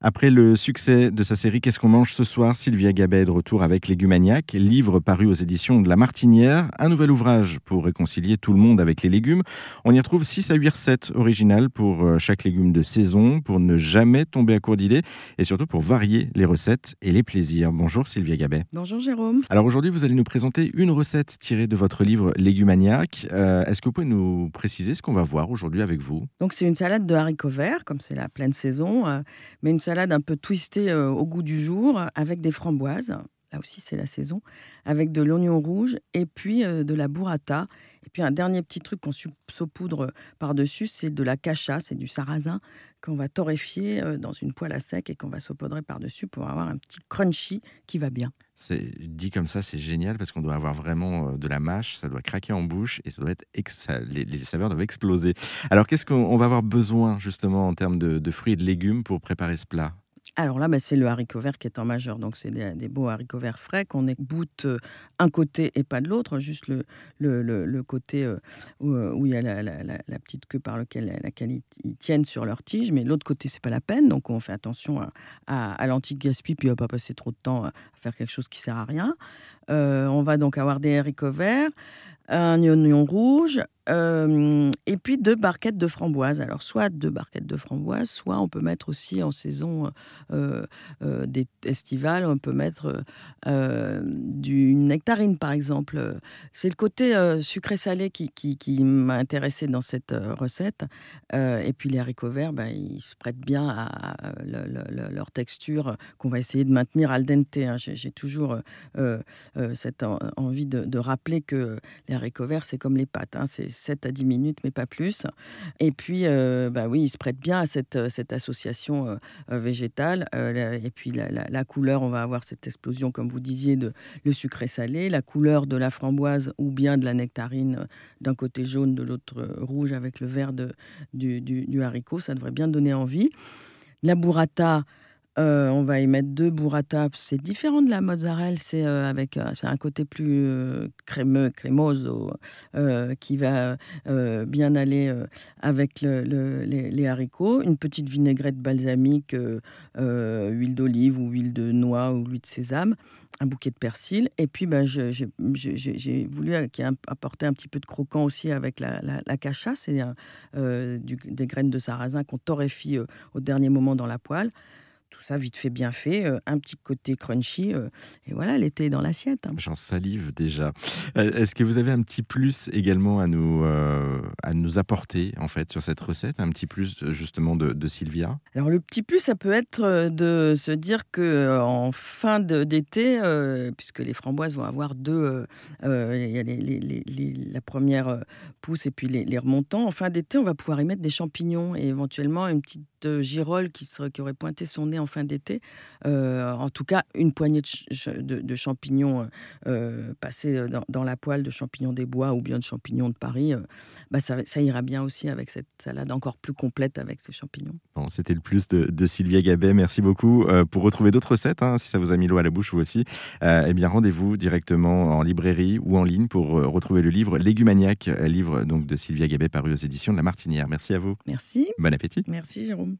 Après le succès de sa série Qu'est-ce qu'on mange ce soir Sylvia Gabet est de retour avec Légumaniac, livre paru aux éditions de La Martinière, un nouvel ouvrage pour réconcilier tout le monde avec les légumes. On y retrouve 6 à 8 recettes originales pour euh, chaque légume de saison, pour ne jamais tomber à court d'idées et surtout pour varier les recettes et les plaisirs. Bonjour Sylvia Gabet. Bonjour Jérôme. Alors aujourd'hui, vous allez nous présenter une recette tirée de votre livre Légumaniac. Euh, est-ce que vous pouvez nous préciser ce qu'on va voir aujourd'hui avec vous? Donc c'est une salade de haricots verts, comme c'est la pleine saison, euh, mais une salade un peu twistée euh, au goût du jour, avec des framboises. Là aussi, c'est la saison, avec de l'oignon rouge et puis euh, de la burrata. Et puis un dernier petit truc qu'on saupoudre par-dessus, c'est de la cacha, c'est du sarrasin qu'on va torréfier euh, dans une poêle à sec et qu'on va saupoudrer par-dessus pour avoir un petit crunchy qui va bien. C'est dit comme ça, c'est génial parce qu'on doit avoir vraiment de la mâche, ça doit craquer en bouche et ça doit être les, saveurs doivent exploser. Alors qu'est-ce qu'on va avoir besoin justement en termes de fruits et de légumes pour préparer ce plat? Alors là, bah, c'est le haricot vert qui est en majeur. Donc, c'est des, des, beaux haricots verts frais qu'on éboute euh, un côté et pas de l'autre, juste le, côté euh, où, où, il y a la, petite queue par laquelle, ils, tiennent sur leur tige. Mais l'autre côté, c'est pas la peine. Donc, on fait attention à, à, à l'anti-gaspi, puis va pas passer trop de temps à faire quelque chose qui sert à rien. Euh, on va donc avoir des haricots verts, un oignon rouge, euh, et puis deux barquettes de framboises. Alors, soit deux barquettes de framboises, soit on peut mettre aussi en saison euh, euh, on peut mettre euh, du nectarine, par exemple. C'est le côté sucré-salé qui, m'a intéressé dans cette recette. et puis, les haricots verts, ben, ils se prêtent bien à, à le, le, leur texture qu'on va essayer de maintenir al dente. Hein. J'ai toujours cette envie de, de, rappeler que les haricots verts, c'est comme les pâtes. Hein. C'est 7 à 10 minutes, mais pas plus. Et puis, euh, bah oui, il se prête bien à cette, euh, cette association euh, végétale. Et puis, la, couleur, on va avoir cette explosion, comme vous disiez, de le sucré salé, la couleur de la framboise ou bien de la nectarine d'un côté jaune, de l'autre rouge avec le vert du, du, du, haricot. Ça devrait bien donner envie. La burrata, euh, on va y mettre deux burrata. C'est différent de la mozzarella. C'est euh, avec euh, un côté plus crémeux, crémoso, qui va bien aller avec le, le, les, haricots. Une petite vinaigrette balsamique, huile d'olive ou huile de noix ou huile de sésame. Un bouquet de persil. Et puis, ben, j'ai voulu apporter un petit peu de croquant aussi avec la, la, la cacha. C'est des graines de sarrasin qu'on torréfie au dernier moment dans la poêle tout ça vite fait bien fait, euh, un petit côté crunchy, euh, et voilà, l'été dans l'assiette. Hein. J'en salive déjà. Euh, Est-ce que vous avez un petit plus également à nous, euh, à nous apporter en fait sur cette recette, un petit plus justement de, de, Sylvia? Alors le petit plus, ça peut être de se dire que en fin d'été, puisque les framboises vont avoir deux, il y a les, les, les, la première pousse et puis les, remontants. En fin d'été, on va pouvoir y mettre des champignons et éventuellement une petite girole qui, serait, qui aurait pointé son nez en fin d'été. Euh, en tout cas, une poignée de, ch de, de champignons euh, passés dans, dans, la poêle, de champignons des bois ou bien de champignons de Paris, euh, bah ça, ça, ira bien aussi avec cette salade encore plus complète avec ces champignons. Bon, C'était le plus de, de, Sylvia Gabet. Merci beaucoup. Euh, pour retrouver d'autres recettes, hein, si ça vous a mis l'eau à la bouche vous aussi, euh, eh bien rendez-vous directement en librairie ou en ligne pour retrouver le livre Légumaniac, livre donc de Sylvia Gabet paru aux éditions de La Martinière. Merci à vous. Merci. Bon appétit. Merci Jérôme.